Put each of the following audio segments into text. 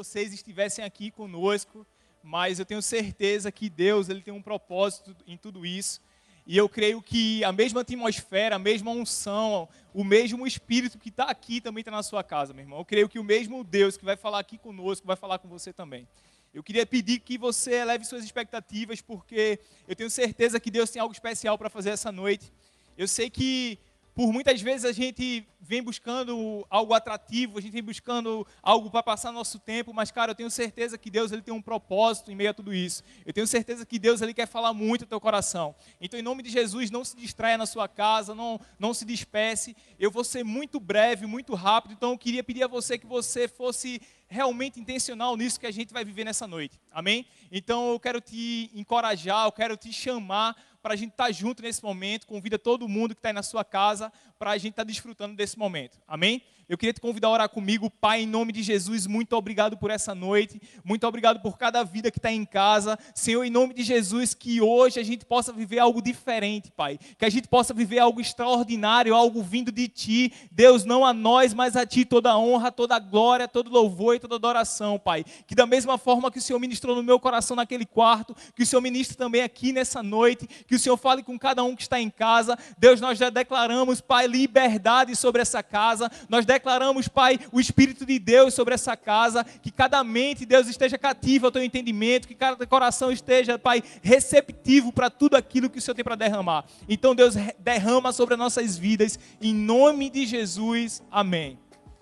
vocês estivessem aqui conosco, mas eu tenho certeza que Deus ele tem um propósito em tudo isso. E eu creio que a mesma atmosfera, a mesma unção, o mesmo Espírito que está aqui também está na sua casa, meu irmão. Eu creio que o mesmo Deus que vai falar aqui conosco vai falar com você também. Eu queria pedir que você eleve suas expectativas, porque eu tenho certeza que Deus tem algo especial para fazer essa noite. Eu sei que por muitas vezes a gente vem buscando algo atrativo, a gente vem buscando algo para passar nosso tempo, mas cara, eu tenho certeza que Deus ele tem um propósito em meio a tudo isso. Eu tenho certeza que Deus ele quer falar muito ao teu coração. Então, em nome de Jesus, não se distraia na sua casa, não não se despece. Eu vou ser muito breve, muito rápido, então eu queria pedir a você que você fosse realmente intencional nisso que a gente vai viver nessa noite. Amém? Então, eu quero te encorajar, eu quero te chamar para a gente estar tá junto nesse momento. Convida todo mundo que está aí na sua casa para a gente estar tá desfrutando desse momento. Amém? Eu queria te convidar a orar comigo, Pai, em nome de Jesus, muito obrigado por essa noite, muito obrigado por cada vida que está em casa. Senhor, em nome de Jesus, que hoje a gente possa viver algo diferente, Pai. Que a gente possa viver algo extraordinário, algo vindo de Ti. Deus, não a nós, mas a Ti toda a honra, toda a glória, todo louvor e toda adoração, Pai. Que da mesma forma que o Senhor ministrou no meu coração naquele quarto, que o Senhor ministre também aqui nessa noite, que o Senhor fale com cada um que está em casa. Deus, nós já declaramos, Pai, liberdade sobre essa casa. Nós declaramos Pai, o Espírito de Deus sobre essa casa, que cada mente, Deus, esteja cativa ao teu entendimento, que cada coração esteja, Pai, receptivo para tudo aquilo que o Senhor tem para derramar. Então, Deus, derrama sobre as nossas vidas, em nome de Jesus. Amém.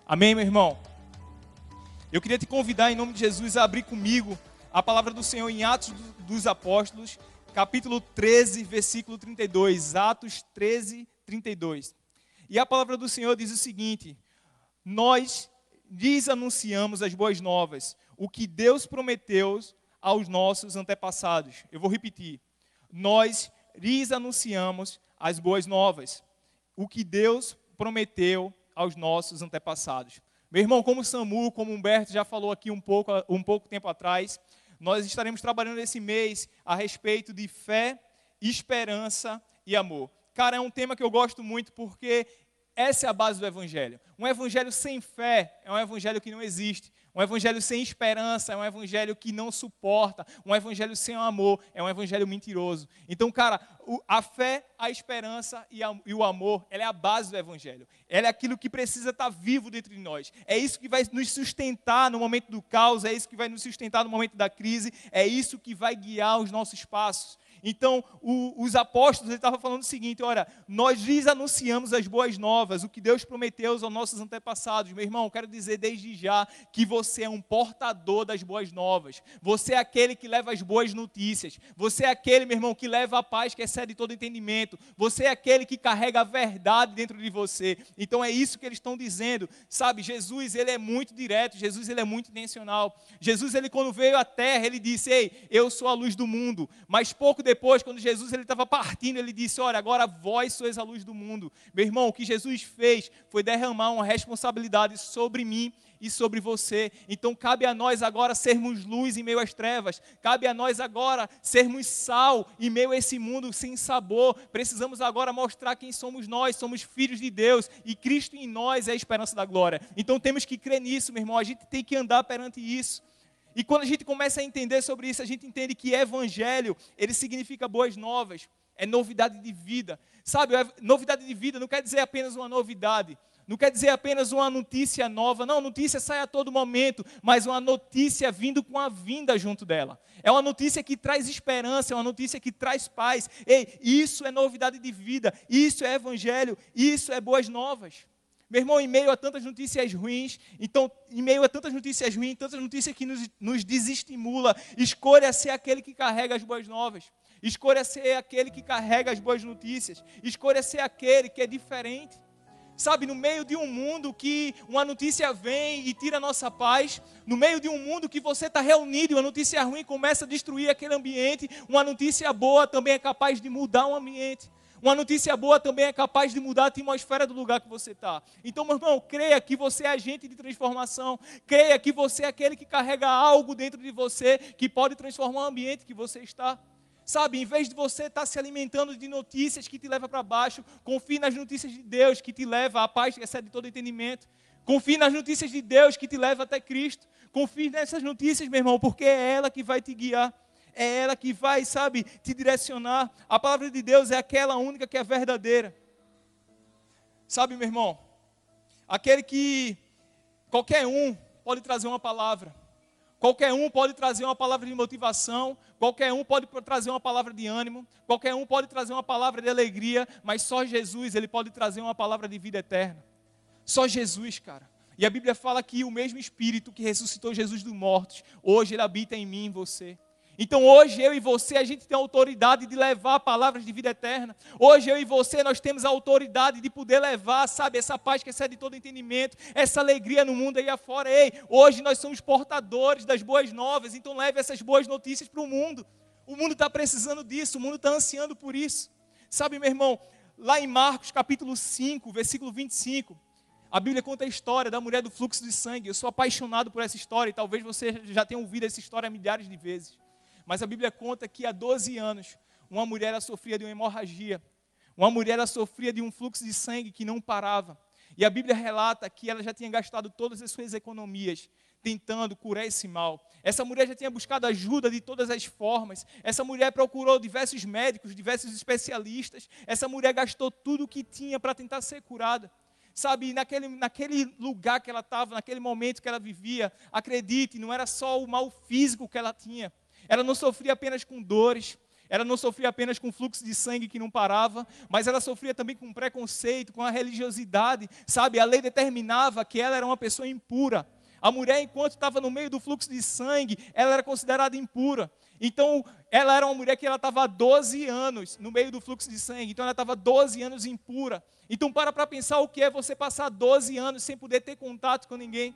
Amém, meu irmão? Eu queria te convidar, em nome de Jesus, a abrir comigo a palavra do Senhor em Atos dos Apóstolos, capítulo 13, versículo 32. Atos 13, 32. E a palavra do Senhor diz o seguinte: nós lhes anunciamos as boas novas, o que Deus prometeu aos nossos antepassados. Eu vou repetir. Nós lhes anunciamos as boas novas, o que Deus prometeu aos nossos antepassados. Meu irmão, como Samu, como Humberto já falou aqui um pouco, um pouco tempo atrás, nós estaremos trabalhando esse mês a respeito de fé, esperança e amor. Cara, é um tema que eu gosto muito porque essa é a base do Evangelho. Um Evangelho sem fé é um Evangelho que não existe. Um Evangelho sem esperança é um Evangelho que não suporta. Um Evangelho sem amor é um Evangelho mentiroso. Então, cara, a fé, a esperança e, o amor, ela é a base do Evangelho. Ela é aquilo que precisa estar vivo dentro de nós. É isso que vai nos sustentar no momento do caos, é isso que vai nos sustentar no momento da crise, é isso que vai guiar os nossos passos. Então, o, os apóstolos estavam falando o seguinte: olha, nós lhes anunciamos as boas novas, o que Deus prometeu aos nossos antepassados. Meu irmão, quero dizer desde já que você é um portador das boas novas. Você é aquele que leva as boas notícias. Você é aquele, meu irmão, que leva a paz que excede todo entendimento. Você é aquele que carrega a verdade dentro de você. Então, é isso que eles estão dizendo. Sabe, Jesus, ele é muito direto, Jesus, ele é muito intencional. Jesus, ele quando veio à terra, ele disse: Ei, eu sou a luz do mundo. Mas pouco depois, quando Jesus ele estava partindo, ele disse: Olha, agora vós sois a luz do mundo. Meu irmão, o que Jesus fez foi derramar uma responsabilidade sobre mim e sobre você. Então cabe a nós agora sermos luz em meio às trevas. Cabe a nós agora sermos sal em meio a esse mundo sem sabor. Precisamos agora mostrar quem somos nós. Somos filhos de Deus e Cristo em nós é a esperança da glória. Então temos que crer nisso, meu irmão. A gente tem que andar perante isso. E quando a gente começa a entender sobre isso, a gente entende que evangelho, ele significa boas novas, é novidade de vida. Sabe, novidade de vida não quer dizer apenas uma novidade, não quer dizer apenas uma notícia nova, não, notícia sai a todo momento, mas uma notícia vindo com a vinda junto dela. É uma notícia que traz esperança, é uma notícia que traz paz. Ei, isso é novidade de vida, isso é evangelho, isso é boas novas. Meu irmão, em meio a tantas notícias ruins, então, em meio a tantas notícias ruins, tantas notícias que nos, nos desestimula, escolha ser aquele que carrega as boas novas. Escolha ser aquele que carrega as boas notícias. Escolha ser aquele que é diferente. Sabe, no meio de um mundo que uma notícia vem e tira a nossa paz, no meio de um mundo que você está reunido e uma notícia ruim começa a destruir aquele ambiente, uma notícia boa também é capaz de mudar o ambiente. Uma notícia boa também é capaz de mudar a atmosfera do lugar que você está. Então, meu irmão, creia que você é agente de transformação. Creia que você é aquele que carrega algo dentro de você que pode transformar o ambiente que você está. Sabe, em vez de você estar se alimentando de notícias que te levam para baixo, confie nas notícias de Deus que te leva à paz que excede todo entendimento. Confie nas notícias de Deus que te leva até Cristo. Confie nessas notícias, meu irmão, porque é ela que vai te guiar. É ela que vai, sabe, te direcionar. A palavra de Deus é aquela única que é verdadeira. Sabe, meu irmão, aquele que qualquer um pode trazer uma palavra. Qualquer um pode trazer uma palavra de motivação, qualquer um pode trazer uma palavra de ânimo, qualquer um pode trazer uma palavra de alegria, mas só Jesus, ele pode trazer uma palavra de vida eterna. Só Jesus, cara. E a Bíblia fala que o mesmo Espírito que ressuscitou Jesus dos mortos, hoje ele habita em mim e em você. Então hoje eu e você, a gente tem a autoridade de levar palavras de vida eterna. Hoje eu e você, nós temos a autoridade de poder levar, sabe, essa paz que excede todo entendimento, essa alegria no mundo aí afora. Ei, hoje nós somos portadores das boas novas, então leve essas boas notícias para o mundo. O mundo está precisando disso, o mundo está ansiando por isso. Sabe, meu irmão, lá em Marcos capítulo 5, versículo 25, a Bíblia conta a história da mulher do fluxo de sangue. Eu sou apaixonado por essa história e talvez você já tenha ouvido essa história milhares de vezes. Mas a Bíblia conta que há 12 anos, uma mulher sofria de uma hemorragia. Uma mulher sofria de um fluxo de sangue que não parava. E a Bíblia relata que ela já tinha gastado todas as suas economias tentando curar esse mal. Essa mulher já tinha buscado ajuda de todas as formas. Essa mulher procurou diversos médicos, diversos especialistas. Essa mulher gastou tudo o que tinha para tentar ser curada. Sabe, naquele, naquele lugar que ela estava, naquele momento que ela vivia, acredite, não era só o mal físico que ela tinha, ela não sofria apenas com dores, ela não sofria apenas com fluxo de sangue que não parava, mas ela sofria também com preconceito, com a religiosidade, sabe? A lei determinava que ela era uma pessoa impura. A mulher, enquanto estava no meio do fluxo de sangue, ela era considerada impura. Então, ela era uma mulher que ela estava há 12 anos no meio do fluxo de sangue. Então, ela estava 12 anos impura. Então, para para pensar o que é você passar 12 anos sem poder ter contato com ninguém.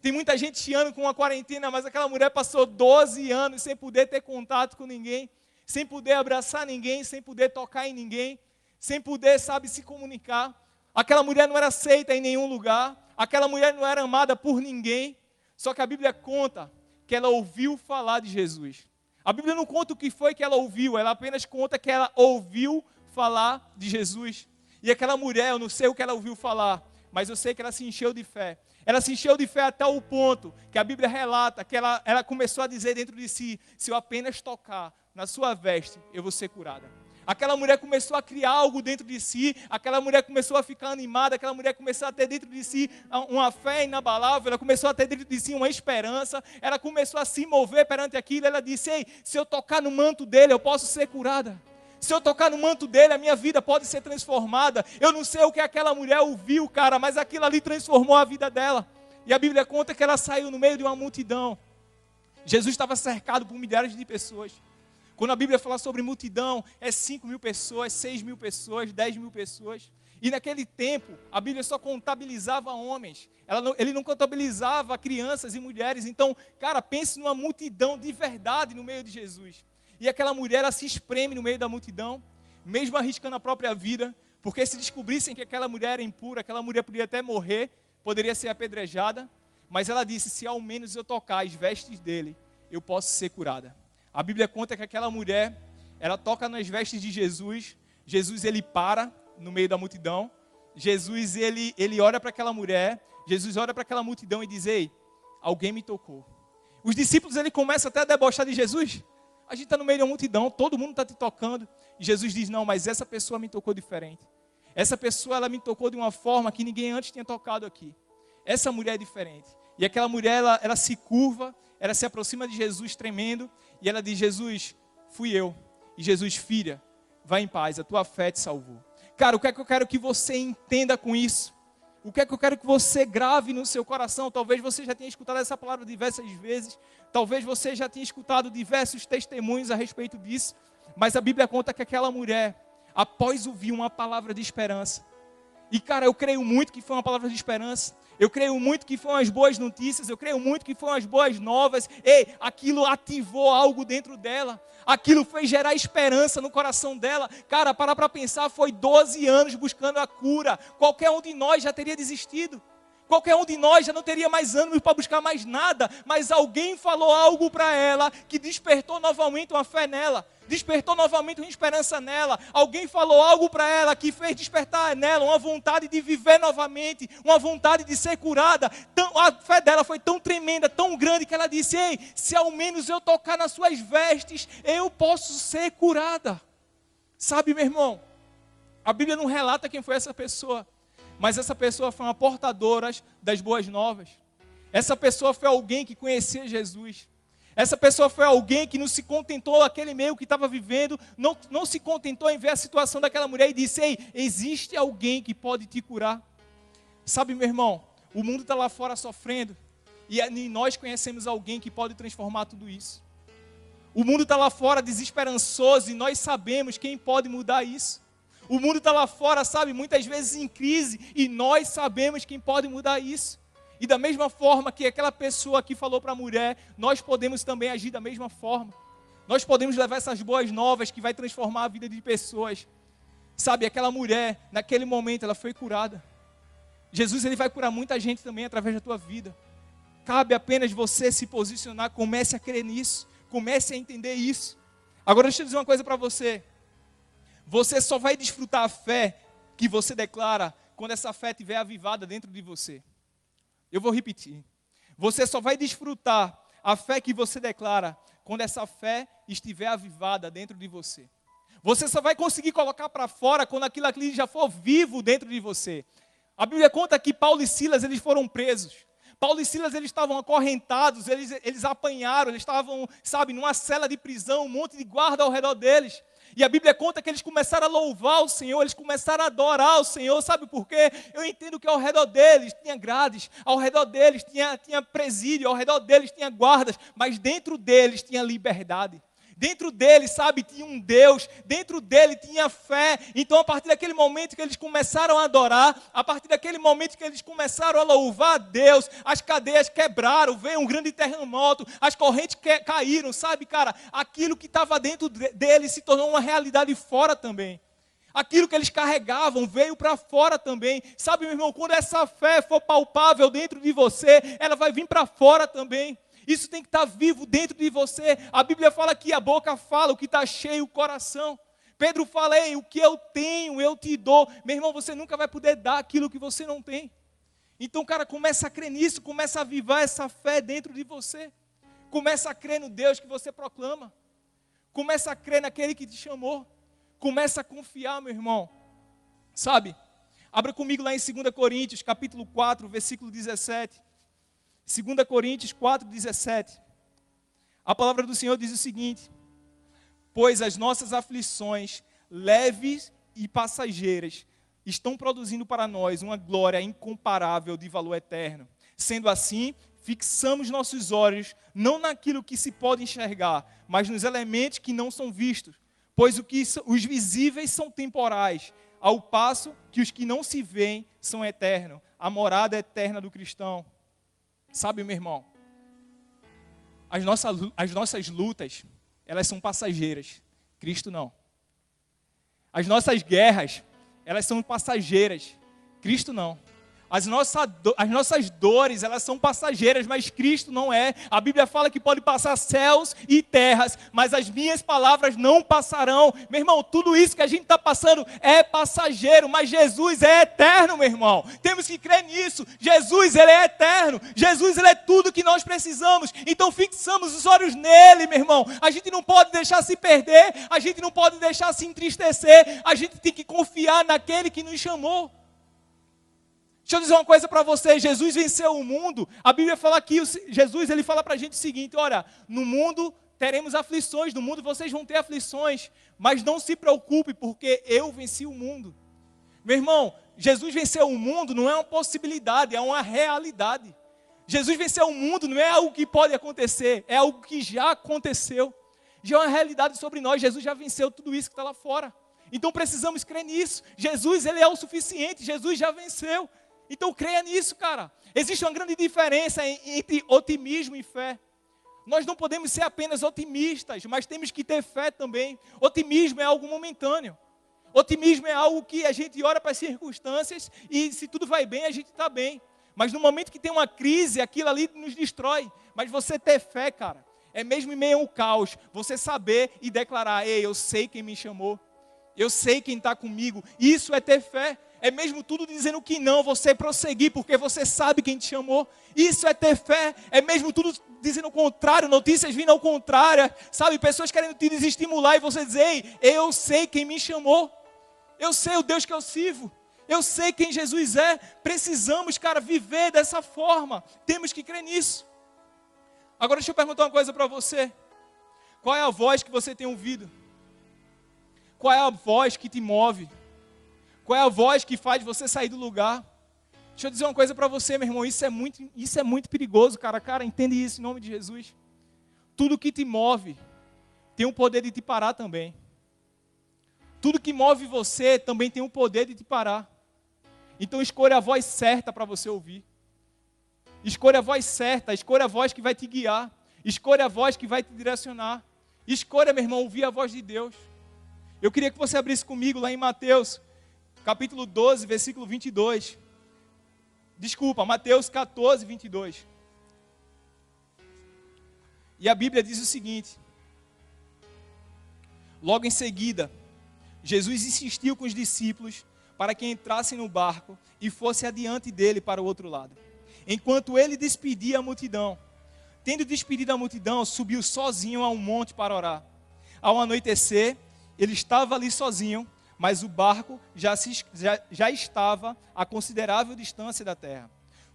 Tem muita gente chiando com uma quarentena, mas aquela mulher passou 12 anos sem poder ter contato com ninguém, sem poder abraçar ninguém, sem poder tocar em ninguém, sem poder, sabe, se comunicar. Aquela mulher não era aceita em nenhum lugar, aquela mulher não era amada por ninguém. Só que a Bíblia conta que ela ouviu falar de Jesus. A Bíblia não conta o que foi que ela ouviu, ela apenas conta que ela ouviu falar de Jesus. E aquela mulher, eu não sei o que ela ouviu falar, mas eu sei que ela se encheu de fé. Ela se encheu de fé até o ponto que a Bíblia relata que ela, ela começou a dizer dentro de si: se eu apenas tocar na sua veste, eu vou ser curada. Aquela mulher começou a criar algo dentro de si, aquela mulher começou a ficar animada, aquela mulher começou a ter dentro de si uma fé inabalável, ela começou a ter dentro de si uma esperança, ela começou a se mover perante aquilo. Ela disse: Ei, se eu tocar no manto dele, eu posso ser curada. Se eu tocar no manto dele, a minha vida pode ser transformada. Eu não sei o que aquela mulher ouviu, cara, mas aquilo ali transformou a vida dela. E a Bíblia conta que ela saiu no meio de uma multidão. Jesus estava cercado por milhares de pessoas. Quando a Bíblia fala sobre multidão, é 5 mil pessoas, 6 mil pessoas, 10 mil pessoas. E naquele tempo, a Bíblia só contabilizava homens. Não, ele não contabilizava crianças e mulheres. Então, cara, pense numa multidão de verdade no meio de Jesus. E aquela mulher, ela se espreme no meio da multidão, mesmo arriscando a própria vida, porque se descobrissem que aquela mulher era impura, aquela mulher podia até morrer, poderia ser apedrejada, mas ela disse: se ao menos eu tocar as vestes dele, eu posso ser curada. A Bíblia conta que aquela mulher, ela toca nas vestes de Jesus, Jesus ele para no meio da multidão, Jesus ele, ele olha para aquela mulher, Jesus olha para aquela multidão e diz: Ei, alguém me tocou. Os discípulos ele começam até a debochar de Jesus. A gente está no meio de uma multidão, todo mundo está te tocando. E Jesus diz: Não, mas essa pessoa me tocou diferente. Essa pessoa ela me tocou de uma forma que ninguém antes tinha tocado aqui. Essa mulher é diferente. E aquela mulher ela, ela se curva, ela se aproxima de Jesus tremendo e ela diz: Jesus, fui eu. E Jesus, filha, vá em paz, a tua fé te salvou. Cara, o que é que eu quero que você entenda com isso? O que é que eu quero que você grave no seu coração? Talvez você já tenha escutado essa palavra diversas vezes, talvez você já tenha escutado diversos testemunhos a respeito disso, mas a Bíblia conta que aquela mulher, após ouvir uma palavra de esperança, e cara, eu creio muito que foi uma palavra de esperança, eu creio muito que foram as boas notícias, eu creio muito que foram as boas novas. Ei, aquilo ativou algo dentro dela. Aquilo fez gerar esperança no coração dela. Cara, para para pensar, foi 12 anos buscando a cura. Qualquer um de nós já teria desistido. Qualquer um de nós já não teria mais ânimo para buscar mais nada, mas alguém falou algo para ela que despertou novamente uma fé nela. Despertou novamente uma esperança nela. Alguém falou algo para ela que fez despertar nela uma vontade de viver novamente, uma vontade de ser curada. A fé dela foi tão tremenda, tão grande, que ela disse: Ei, se ao menos eu tocar nas suas vestes, eu posso ser curada. Sabe, meu irmão, a Bíblia não relata quem foi essa pessoa, mas essa pessoa foi uma portadora das boas novas. Essa pessoa foi alguém que conhecia Jesus. Essa pessoa foi alguém que não se contentou aquele meio que estava vivendo, não, não se contentou em ver a situação daquela mulher e disse: Ei, existe alguém que pode te curar. Sabe, meu irmão, o mundo está lá fora sofrendo e nós conhecemos alguém que pode transformar tudo isso. O mundo está lá fora desesperançoso e nós sabemos quem pode mudar isso. O mundo está lá fora, sabe, muitas vezes em crise e nós sabemos quem pode mudar isso. E da mesma forma que aquela pessoa que falou para a mulher, nós podemos também agir da mesma forma. Nós podemos levar essas boas novas que vai transformar a vida de pessoas. Sabe, aquela mulher, naquele momento, ela foi curada. Jesus ele vai curar muita gente também através da tua vida. Cabe apenas você se posicionar, comece a crer nisso, comece a entender isso. Agora deixa eu dizer uma coisa para você. Você só vai desfrutar a fé que você declara quando essa fé estiver avivada dentro de você. Eu vou repetir. Você só vai desfrutar a fé que você declara quando essa fé estiver avivada dentro de você. Você só vai conseguir colocar para fora quando aquilo ali já for vivo dentro de você. A Bíblia conta que Paulo e Silas eles foram presos. Paulo e Silas eles estavam acorrentados, eles, eles apanharam, eles estavam, sabe, numa cela de prisão, um monte de guarda ao redor deles. E a Bíblia conta que eles começaram a louvar o Senhor, eles começaram a adorar o Senhor. Sabe por quê? Eu entendo que ao redor deles tinha grades, ao redor deles tinha, tinha presídio, ao redor deles tinha guardas, mas dentro deles tinha liberdade. Dentro dele, sabe, tinha um Deus, dentro dele tinha fé. Então, a partir daquele momento que eles começaram a adorar, a partir daquele momento que eles começaram a louvar a Deus, as cadeias quebraram, veio um grande terremoto, as correntes caíram, sabe, cara? Aquilo que estava dentro dele se tornou uma realidade fora também. Aquilo que eles carregavam veio para fora também. Sabe, meu irmão, quando essa fé for palpável dentro de você, ela vai vir para fora também. Isso tem que estar vivo dentro de você. A Bíblia fala que a boca fala, o que está cheio o coração. Pedro fala, Ei, o que eu tenho, eu te dou. Meu irmão, você nunca vai poder dar aquilo que você não tem. Então, cara, começa a crer nisso, começa a avivar essa fé dentro de você. Começa a crer no Deus que você proclama. Começa a crer naquele que te chamou. Começa a confiar, meu irmão. Sabe? Abra comigo lá em 2 Coríntios, capítulo 4, versículo 17. 2 Coríntios 4,17. A palavra do Senhor diz o seguinte: Pois as nossas aflições, leves e passageiras, estão produzindo para nós uma glória incomparável de valor eterno. Sendo assim, fixamos nossos olhos não naquilo que se pode enxergar, mas nos elementos que não são vistos. Pois o que os visíveis são temporais, ao passo que os que não se veem são eternos. A morada eterna do cristão. Sabe, meu irmão, as nossas, as nossas lutas, elas são passageiras. Cristo não. As nossas guerras, elas são passageiras. Cristo não. As, nossa, as nossas dores, elas são passageiras, mas Cristo não é. A Bíblia fala que pode passar céus e terras, mas as minhas palavras não passarão. Meu irmão, tudo isso que a gente está passando é passageiro, mas Jesus é eterno, meu irmão. Temos que crer nisso. Jesus, Ele é eterno. Jesus, Ele é tudo que nós precisamos. Então fixamos os olhos nele, meu irmão. A gente não pode deixar se perder, a gente não pode deixar se entristecer. A gente tem que confiar naquele que nos chamou. Deixa eu dizer uma coisa para você, Jesus venceu o mundo. A Bíblia fala que Jesus ele fala para a gente o seguinte: olha, no mundo teremos aflições, no mundo vocês vão ter aflições, mas não se preocupe, porque eu venci o mundo. Meu irmão, Jesus venceu o mundo não é uma possibilidade, é uma realidade. Jesus venceu o mundo não é algo que pode acontecer, é algo que já aconteceu. Já é uma realidade sobre nós. Jesus já venceu tudo isso que está lá fora. Então precisamos crer nisso. Jesus, ele é o suficiente. Jesus já venceu. Então creia nisso, cara. Existe uma grande diferença entre otimismo e fé. Nós não podemos ser apenas otimistas, mas temos que ter fé também. Otimismo é algo momentâneo. Otimismo é algo que a gente olha para as circunstâncias e se tudo vai bem, a gente está bem. Mas no momento que tem uma crise, aquilo ali nos destrói. Mas você ter fé, cara, É mesmo em meio ao caos, você saber e declarar: Ei, eu sei quem me chamou, eu sei quem está comigo. Isso é ter fé. É mesmo tudo dizendo que não, você prosseguir, porque você sabe quem te chamou. Isso é ter fé. É mesmo tudo dizendo o contrário, notícias vindo ao contrário. Sabe, pessoas querendo te desestimular e você dizer: Ei, eu sei quem me chamou. Eu sei o Deus que eu sirvo. Eu sei quem Jesus é. Precisamos, cara, viver dessa forma. Temos que crer nisso. Agora deixa eu perguntar uma coisa para você. Qual é a voz que você tem ouvido? Qual é a voz que te move? Qual é a voz que faz você sair do lugar? Deixa eu dizer uma coisa para você, meu irmão. Isso é muito, isso é muito perigoso, cara. Cara, entende isso em nome de Jesus. Tudo que te move tem o poder de te parar também. Tudo que move você também tem o poder de te parar. Então escolha a voz certa para você ouvir. Escolha a voz certa, escolha a voz que vai te guiar. Escolha a voz que vai te direcionar. Escolha, meu irmão, ouvir a voz de Deus. Eu queria que você abrisse comigo lá em Mateus, capítulo 12, versículo 22. Desculpa, Mateus 14, 22. E a Bíblia diz o seguinte: Logo em seguida, Jesus insistiu com os discípulos para que entrassem no barco e fosse adiante dele para o outro lado. Enquanto ele despedia a multidão. Tendo despedido a multidão, subiu sozinho a um monte para orar. Ao anoitecer, ele estava ali sozinho, mas o barco já, se, já, já estava a considerável distância da terra.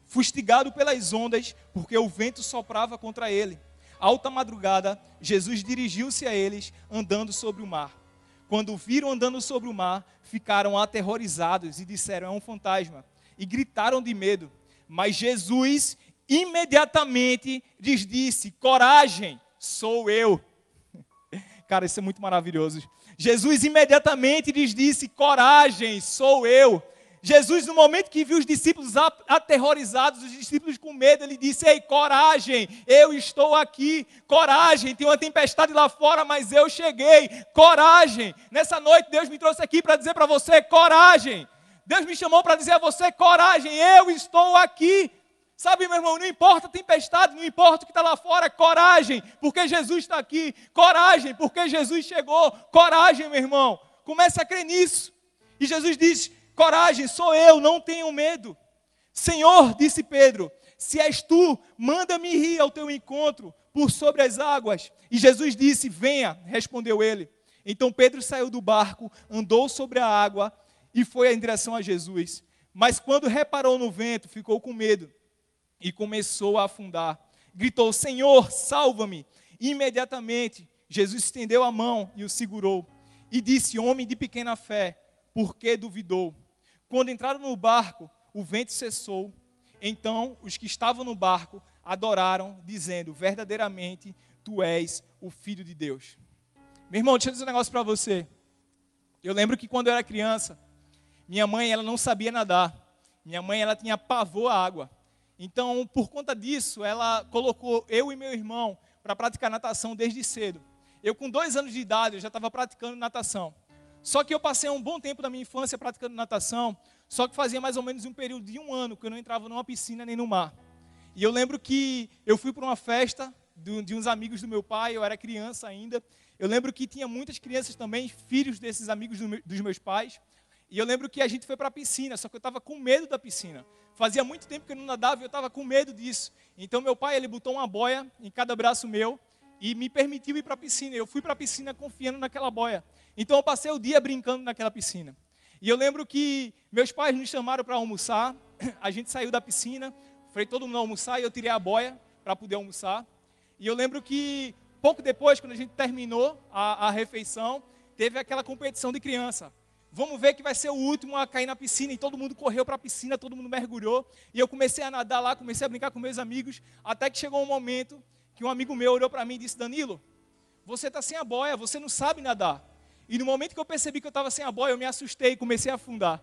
Fustigado pelas ondas, porque o vento soprava contra ele. Alta madrugada, Jesus dirigiu-se a eles, andando sobre o mar. Quando viram andando sobre o mar, ficaram aterrorizados e disseram: É um fantasma. E gritaram de medo. Mas Jesus imediatamente lhes disse: Coragem, sou eu. Cara, isso é muito maravilhoso. Jesus imediatamente lhes disse: Coragem, sou eu. Jesus, no momento que viu os discípulos aterrorizados, os discípulos com medo, ele disse: Ei, coragem, eu estou aqui. Coragem, tem uma tempestade lá fora, mas eu cheguei. Coragem. Nessa noite, Deus me trouxe aqui para dizer para você: coragem. Deus me chamou para dizer a você: coragem, eu estou aqui. Sabe, meu irmão, não importa a tempestade, não importa o que está lá fora, coragem, porque Jesus está aqui. Coragem, porque Jesus chegou. Coragem, meu irmão. Comece a crer nisso. E Jesus diz: Coragem, sou eu, não tenho medo. Senhor, disse Pedro, se és tu, manda-me ir ao teu encontro por sobre as águas. E Jesus disse: Venha, respondeu ele. Então Pedro saiu do barco, andou sobre a água e foi em direção a Jesus. Mas quando reparou no vento, ficou com medo e começou a afundar. Gritou: Senhor, salva-me! Imediatamente, Jesus estendeu a mão e o segurou. E disse: Homem de pequena fé, por que duvidou? Quando entraram no barco, o vento cessou. Então os que estavam no barco adoraram, dizendo: Verdadeiramente tu és o filho de Deus. Meu irmão, deixa eu dizer um negócio para você. Eu lembro que quando eu era criança, minha mãe ela não sabia nadar. Minha mãe ela tinha pavor à água. Então, por conta disso, ela colocou eu e meu irmão para praticar natação desde cedo. Eu, com dois anos de idade, eu já estava praticando natação. Só que eu passei um bom tempo da minha infância praticando natação, só que fazia mais ou menos um período de um ano que eu não entrava numa piscina nem no mar. E eu lembro que eu fui para uma festa de uns amigos do meu pai, eu era criança ainda. Eu lembro que tinha muitas crianças também, filhos desses amigos dos meus pais. E eu lembro que a gente foi para a piscina, só que eu estava com medo da piscina. Fazia muito tempo que eu não nadava e eu estava com medo disso. Então meu pai ele botou uma boia em cada braço meu e me permitiu ir para a piscina. Eu fui para a piscina confiando naquela boia. Então eu passei o dia brincando naquela piscina. E eu lembro que meus pais me chamaram para almoçar. A gente saiu da piscina, foi todo mundo almoçar e eu tirei a boia para poder almoçar. E eu lembro que pouco depois, quando a gente terminou a, a refeição, teve aquela competição de criança. Vamos ver que vai ser o último a cair na piscina. E todo mundo correu para a piscina, todo mundo mergulhou. E eu comecei a nadar lá, comecei a brincar com meus amigos. Até que chegou um momento que um amigo meu olhou para mim e disse: Danilo, você está sem a boia, você não sabe nadar. E no momento que eu percebi que eu estava sem a boia, eu me assustei e comecei a afundar.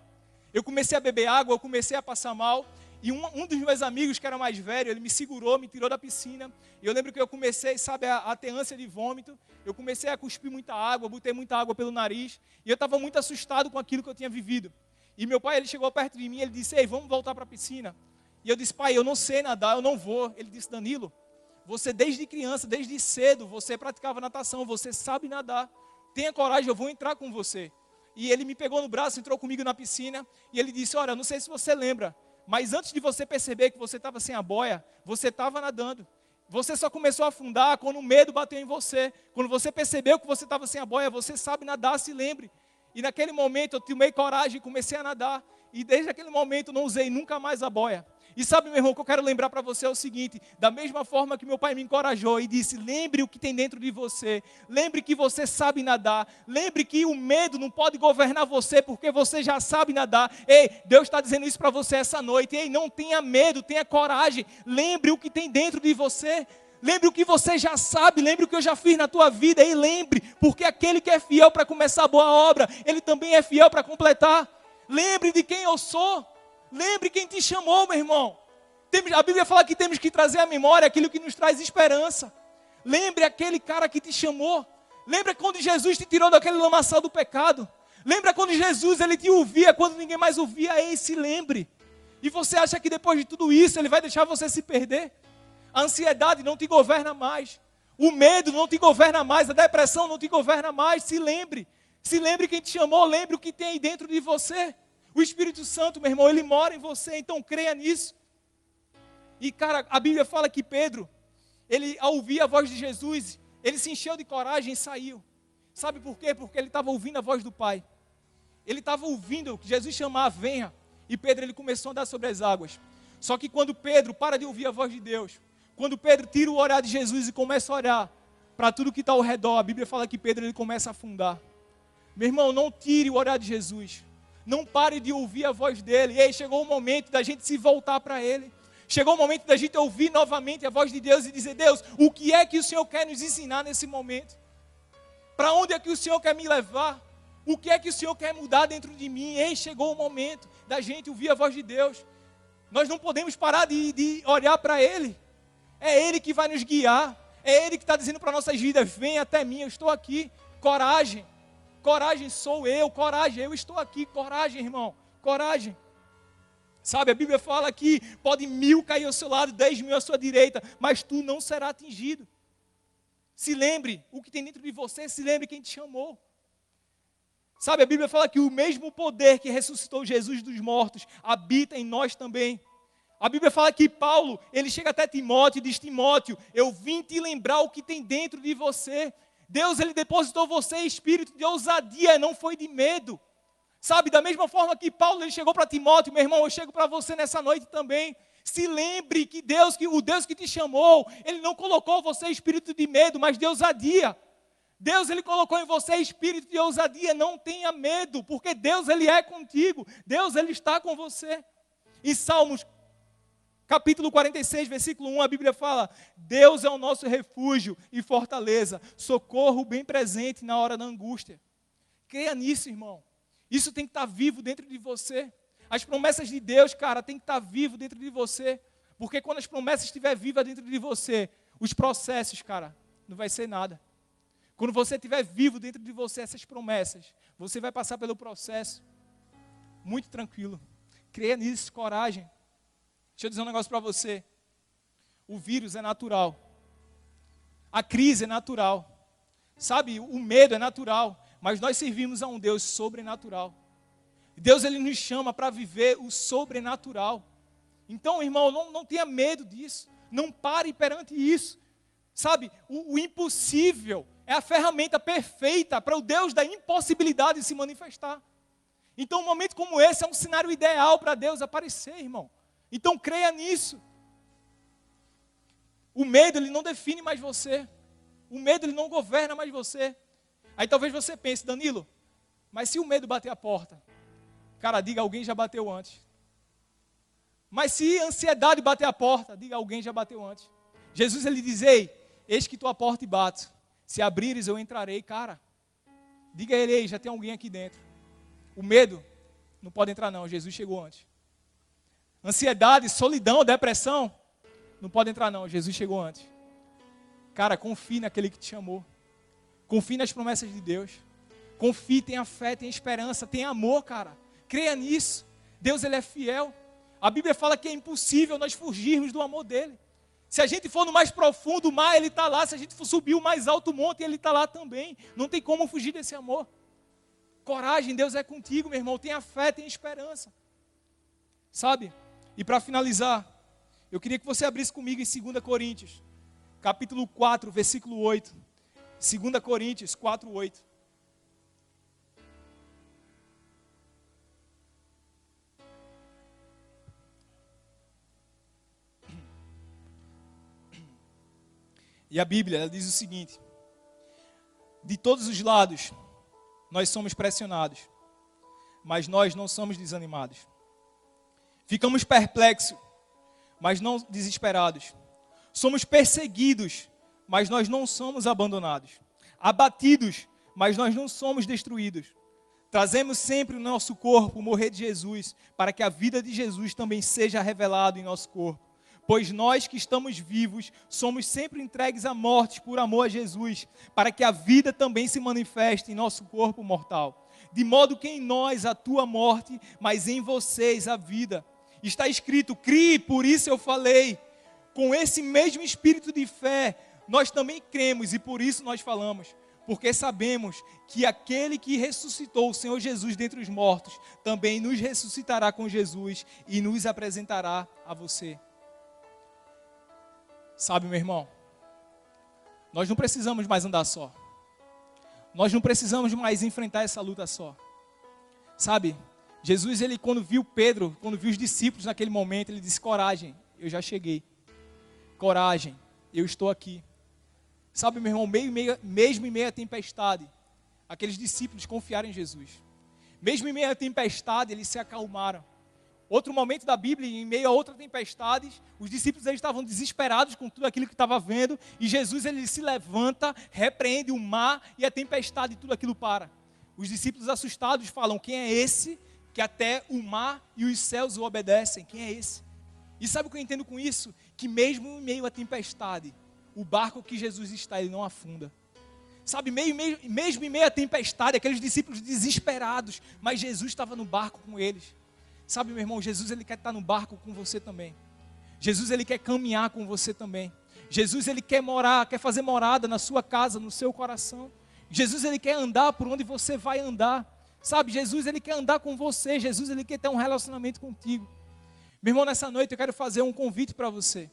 Eu comecei a beber água, eu comecei a passar mal. E um, um, dos meus amigos, que era mais velho, ele me segurou, me tirou da piscina. E eu lembro que eu comecei, sabe, a, a ter ânsia de vômito. Eu comecei a cuspir muita água, botei muita água pelo nariz. E eu estava muito assustado com aquilo que eu tinha vivido. E meu pai, ele chegou perto de mim ele disse, ei, vamos voltar para a piscina. E eu disse, pai, eu não sei nadar, eu não vou. Ele disse, Danilo, Você desde criança, desde cedo, você praticava natação, você sabe nadar. Tenha coragem, eu vou entrar com você. E ele me pegou no braço, entrou comigo na piscina, e ele disse: Olha, não sei se você lembra, mas antes de você perceber que você estava sem a boia, você estava nadando. Você só começou a afundar quando o medo bateu em você. Quando você percebeu que você estava sem a boia, você sabe nadar, se lembre. E naquele momento eu tomei coragem e comecei a nadar. E desde aquele momento não usei nunca mais a boia. E sabe, meu irmão, o que eu quero lembrar para você é o seguinte: da mesma forma que meu pai me encorajou e disse, lembre o que tem dentro de você, lembre que você sabe nadar, lembre que o medo não pode governar você porque você já sabe nadar. Ei, Deus está dizendo isso para você essa noite. Ei, não tenha medo, tenha coragem, lembre o que tem dentro de você. Lembre o que você já sabe, lembre o que eu já fiz na tua vida, e lembre, porque aquele que é fiel para começar a boa obra, ele também é fiel para completar. Lembre de quem eu sou. Lembre quem te chamou, meu irmão. A Bíblia fala que temos que trazer à memória aquilo que nos traz esperança. Lembre aquele cara que te chamou. Lembra quando Jesus te tirou daquele lamaçal do pecado. Lembra quando Jesus ele te ouvia quando ninguém mais ouvia. Ei, se lembre. E você acha que depois de tudo isso ele vai deixar você se perder? A ansiedade não te governa mais. O medo não te governa mais. A depressão não te governa mais. Se lembre. Se lembre quem te chamou. Lembre o que tem aí dentro de você. O Espírito Santo, meu irmão, ele mora em você, então creia nisso. E, cara, a Bíblia fala que Pedro, ele, ao ouvir a voz de Jesus, ele se encheu de coragem e saiu. Sabe por quê? Porque ele estava ouvindo a voz do Pai. Ele estava ouvindo Jesus chamar, venha. E Pedro, ele começou a andar sobre as águas. Só que quando Pedro para de ouvir a voz de Deus, quando Pedro tira o olhar de Jesus e começa a olhar para tudo que está ao redor, a Bíblia fala que Pedro ele começa a afundar. Meu irmão, não tire o olhar de Jesus. Não pare de ouvir a voz dele. E aí chegou o momento da gente se voltar para ele. Chegou o momento da gente ouvir novamente a voz de Deus e dizer: Deus, o que é que o Senhor quer nos ensinar nesse momento? Para onde é que o Senhor quer me levar? O que é que o Senhor quer mudar dentro de mim? Ei, chegou o momento da gente ouvir a voz de Deus. Nós não podemos parar de, de olhar para Ele. É Ele que vai nos guiar. É Ele que está dizendo para nossas vidas: vem até mim, eu estou aqui. Coragem. Coragem sou eu, coragem, eu estou aqui, coragem, irmão, coragem. Sabe, a Bíblia fala que pode mil cair ao seu lado, dez mil à sua direita, mas tu não será atingido. Se lembre o que tem dentro de você, se lembre quem te chamou. Sabe, a Bíblia fala que o mesmo poder que ressuscitou Jesus dos mortos habita em nós também. A Bíblia fala que Paulo, ele chega até Timóteo e diz: Timóteo, eu vim te lembrar o que tem dentro de você. Deus ele depositou você espírito de ousadia, não foi de medo. Sabe, da mesma forma que Paulo ele chegou para Timóteo, meu irmão, eu chego para você nessa noite também. Se lembre que Deus, que o Deus que te chamou, ele não colocou você espírito de medo, mas de ousadia. Deus ele colocou em você espírito de ousadia, não tenha medo, porque Deus ele é contigo. Deus ele está com você. Em Salmos Capítulo 46, versículo 1, a Bíblia fala: Deus é o nosso refúgio e fortaleza, socorro bem presente na hora da angústia. Creia nisso, irmão. Isso tem que estar vivo dentro de você. As promessas de Deus, cara, tem que estar vivo dentro de você. Porque quando as promessas estiver vivas dentro de você, os processos, cara, não vai ser nada. Quando você estiver vivo dentro de você essas promessas, você vai passar pelo processo muito tranquilo. Creia nisso, coragem. Deixa eu dizer um negócio para você. O vírus é natural. A crise é natural. Sabe, o medo é natural. Mas nós servimos a um Deus sobrenatural. Deus ele nos chama para viver o sobrenatural. Então, irmão, não, não tenha medo disso. Não pare perante isso. Sabe, o, o impossível é a ferramenta perfeita para o Deus da impossibilidade se manifestar. Então, um momento como esse é um cenário ideal para Deus aparecer, irmão. Então creia nisso. O medo ele não define mais você. O medo ele não governa mais você. Aí talvez você pense, Danilo, mas se o medo bater a porta, cara, diga alguém já bateu antes. Mas se a ansiedade bater a porta, diga alguém já bateu antes. Jesus ele diz: Ei, eis que tua porta e bato. Se abrires, eu entrarei, cara. Diga a ele, ei, já tem alguém aqui dentro. O medo não pode entrar, não. Jesus chegou antes. Ansiedade, solidão, depressão. Não pode entrar, não. Jesus chegou antes. Cara, confie naquele que te chamou. Confie nas promessas de Deus. Confie, tenha fé, tenha esperança, tenha amor, cara. Creia nisso. Deus, ele é fiel. A Bíblia fala que é impossível nós fugirmos do amor dele. Se a gente for no mais profundo o mar, ele está lá. Se a gente for subir o mais alto monte, ele está lá também. Não tem como fugir desse amor. Coragem, Deus é contigo, meu irmão. Tenha fé, tenha esperança. Sabe? E para finalizar, eu queria que você abrisse comigo em 2 Coríntios, capítulo 4, versículo 8. 2 Coríntios 4, 8. E a Bíblia diz o seguinte: De todos os lados nós somos pressionados, mas nós não somos desanimados. Ficamos perplexos, mas não desesperados. Somos perseguidos, mas nós não somos abandonados. Abatidos, mas nós não somos destruídos. Trazemos sempre o nosso corpo, morrer de Jesus, para que a vida de Jesus também seja revelada em nosso corpo. Pois nós que estamos vivos somos sempre entregues à morte por amor a Jesus, para que a vida também se manifeste em nosso corpo mortal. De modo que em nós a morte, mas em vocês a vida. Está escrito: crie, por isso eu falei. Com esse mesmo espírito de fé, nós também cremos e por isso nós falamos porque sabemos que aquele que ressuscitou o Senhor Jesus dentre os mortos também nos ressuscitará com Jesus e nos apresentará a você. Sabe, meu irmão, nós não precisamos mais andar só. Nós não precisamos mais enfrentar essa luta só. Sabe, Jesus, ele quando viu Pedro, quando viu os discípulos naquele momento, ele disse: Coragem, eu já cheguei. Coragem, eu estou aqui. Sabe, meu irmão, mesmo em meio à tempestade, aqueles discípulos confiaram em Jesus. Mesmo em meio à tempestade, eles se acalmaram. Outro momento da Bíblia, em meio a outra tempestade, os discípulos eles estavam desesperados com tudo aquilo que estava vendo, e Jesus ele se levanta, repreende o mar e a tempestade e tudo aquilo para. Os discípulos assustados falam: "Quem é esse que até o mar e os céus o obedecem? Quem é esse?" E sabe o que eu entendo com isso? Que mesmo em meio à tempestade, o barco que Jesus está, ele não afunda. Sabe, meio, meio, mesmo em meio à tempestade, aqueles discípulos desesperados, mas Jesus estava no barco com eles. Sabe, meu irmão, Jesus ele quer estar no barco com você também. Jesus ele quer caminhar com você também. Jesus ele quer morar, quer fazer morada na sua casa, no seu coração. Jesus ele quer andar por onde você vai andar. Sabe, Jesus ele quer andar com você. Jesus ele quer ter um relacionamento contigo. Meu irmão, nessa noite eu quero fazer um convite para você.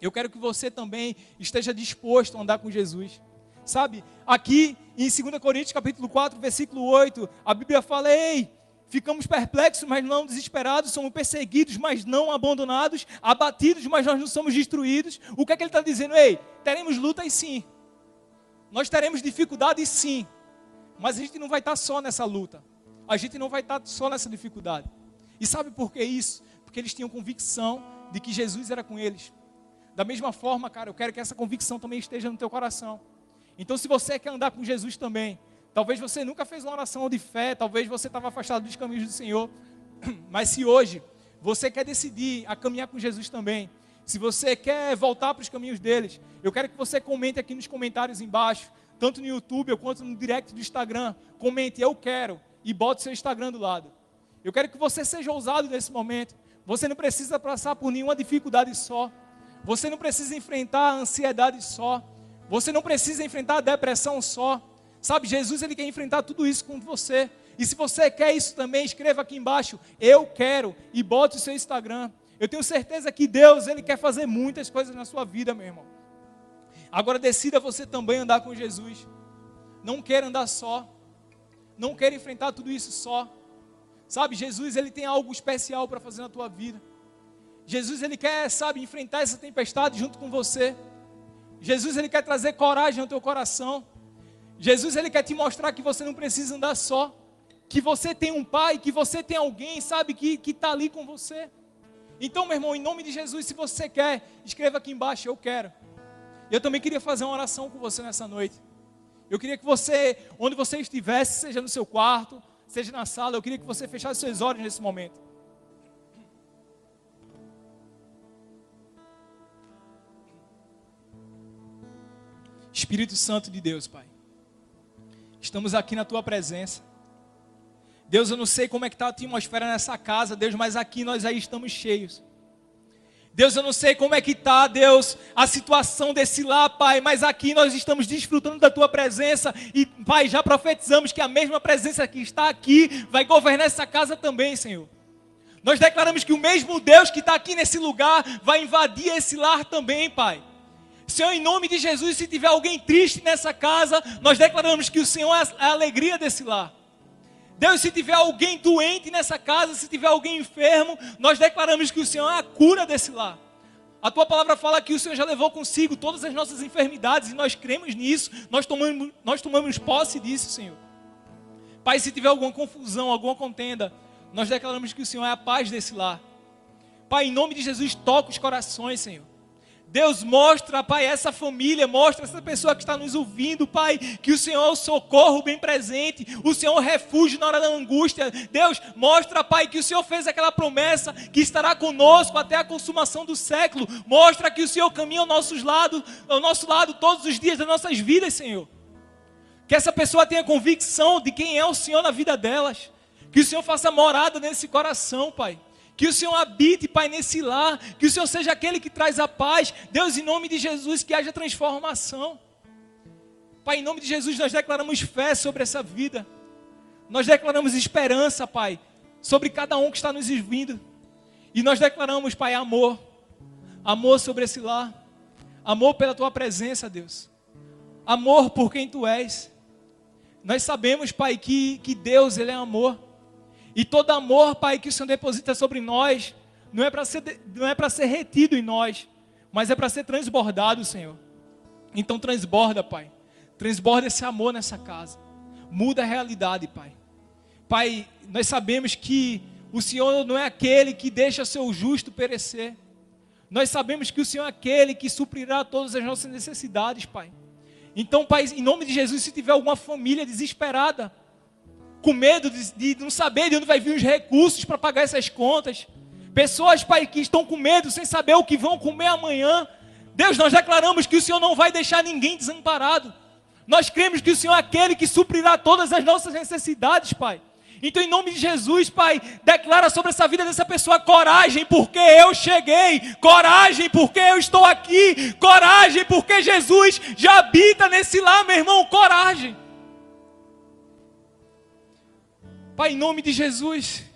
Eu quero que você também esteja disposto a andar com Jesus. Sabe, aqui em 2 Coríntios capítulo 4, versículo 8, a Bíblia fala: "Ei, ficamos perplexos, mas não desesperados, somos perseguidos, mas não abandonados, abatidos, mas nós não somos destruídos. O que é que ele está dizendo? Ei, teremos lutas sim, nós teremos dificuldades sim, mas a gente não vai estar só nessa luta, a gente não vai estar só nessa dificuldade. E sabe por que isso? Porque eles tinham convicção de que Jesus era com eles. Da mesma forma, cara, eu quero que essa convicção também esteja no teu coração. Então, se você quer andar com Jesus também, Talvez você nunca fez uma oração de fé, talvez você estava afastado dos caminhos do Senhor. Mas se hoje você quer decidir a caminhar com Jesus também, se você quer voltar para os caminhos deles, eu quero que você comente aqui nos comentários embaixo, tanto no YouTube quanto no direct do Instagram. Comente, eu quero, e bote seu Instagram do lado. Eu quero que você seja ousado nesse momento. Você não precisa passar por nenhuma dificuldade só. Você não precisa enfrentar a ansiedade só. Você não precisa enfrentar a depressão só. Sabe, Jesus ele quer enfrentar tudo isso com você. E se você quer isso também, escreva aqui embaixo, eu quero, e bote o seu Instagram. Eu tenho certeza que Deus ele quer fazer muitas coisas na sua vida, meu irmão. Agora decida você também andar com Jesus. Não queira andar só. Não queira enfrentar tudo isso só. Sabe, Jesus ele tem algo especial para fazer na tua vida. Jesus ele quer, sabe, enfrentar essa tempestade junto com você. Jesus ele quer trazer coragem ao teu coração. Jesus ele quer te mostrar que você não precisa andar só, que você tem um pai, que você tem alguém, sabe, que está ali com você. Então, meu irmão, em nome de Jesus, se você quer, escreva aqui embaixo, eu quero. Eu também queria fazer uma oração com você nessa noite. Eu queria que você, onde você estivesse, seja no seu quarto, seja na sala, eu queria que você fechasse seus olhos nesse momento. Espírito Santo de Deus, Pai. Estamos aqui na tua presença. Deus, eu não sei como é que está a atmosfera nessa casa, Deus, mas aqui nós aí estamos cheios. Deus, eu não sei como é que está, Deus, a situação desse lá, Pai, mas aqui nós estamos desfrutando da Tua presença e, Pai, já profetizamos que a mesma presença que está aqui vai governar essa casa também, Senhor. Nós declaramos que o mesmo Deus que está aqui nesse lugar vai invadir esse lar também, Pai. Senhor, em nome de Jesus, se tiver alguém triste nessa casa, nós declaramos que o Senhor é a alegria desse lar. Deus, se tiver alguém doente nessa casa, se tiver alguém enfermo, nós declaramos que o Senhor é a cura desse lar. A tua palavra fala que o Senhor já levou consigo todas as nossas enfermidades e nós cremos nisso, nós tomamos, nós tomamos posse disso, Senhor. Pai, se tiver alguma confusão, alguma contenda, nós declaramos que o Senhor é a paz desse lar. Pai, em nome de Jesus, toca os corações, Senhor. Deus mostra, Pai, essa família, mostra essa pessoa que está nos ouvindo, Pai, que o Senhor é o socorro bem presente, o Senhor é o refúgio na hora da angústia. Deus, mostra, Pai, que o Senhor fez aquela promessa que estará conosco até a consumação do século. Mostra que o Senhor caminha ao nosso lado, ao nosso lado todos os dias das nossas vidas, Senhor. Que essa pessoa tenha convicção de quem é o Senhor na vida delas. Que o Senhor faça morada nesse coração, Pai. Que o Senhor habite, Pai, nesse lar. Que o Senhor seja aquele que traz a paz. Deus, em nome de Jesus, que haja transformação. Pai, em nome de Jesus, nós declaramos fé sobre essa vida. Nós declaramos esperança, Pai, sobre cada um que está nos ouvindo. E nós declaramos, Pai, amor. Amor sobre esse lar. Amor pela tua presença, Deus. Amor por quem tu és. Nós sabemos, Pai, que, que Deus, Ele é amor. E todo amor, Pai, que o Senhor deposita sobre nós, não é para ser, não é ser retido em nós, mas é para ser transbordado, Senhor. Então transborda, Pai. Transborda esse amor nessa casa. Muda a realidade, Pai. Pai, nós sabemos que o Senhor não é aquele que deixa seu justo perecer. Nós sabemos que o Senhor é aquele que suprirá todas as nossas necessidades, Pai. Então, Pai, em nome de Jesus, se tiver alguma família desesperada, com medo de, de não saber de onde vai vir os recursos para pagar essas contas. Pessoas, Pai, que estão com medo, sem saber o que vão comer amanhã. Deus, nós declaramos que o Senhor não vai deixar ninguém desamparado. Nós cremos que o Senhor é aquele que suprirá todas as nossas necessidades, Pai. Então, em nome de Jesus, Pai, declara sobre essa vida dessa pessoa coragem, porque eu cheguei, coragem, porque eu estou aqui, coragem, porque Jesus já habita nesse lar, meu irmão, coragem. Pai, em nome de Jesus,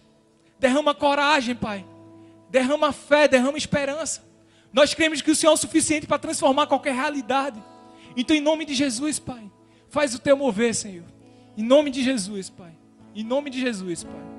derrama coragem, Pai. Derrama fé, derrama esperança. Nós cremos que o Senhor é o suficiente para transformar qualquer realidade. Então, em nome de Jesus, Pai, faz o teu mover, Senhor. Em nome de Jesus, Pai. Em nome de Jesus, Pai.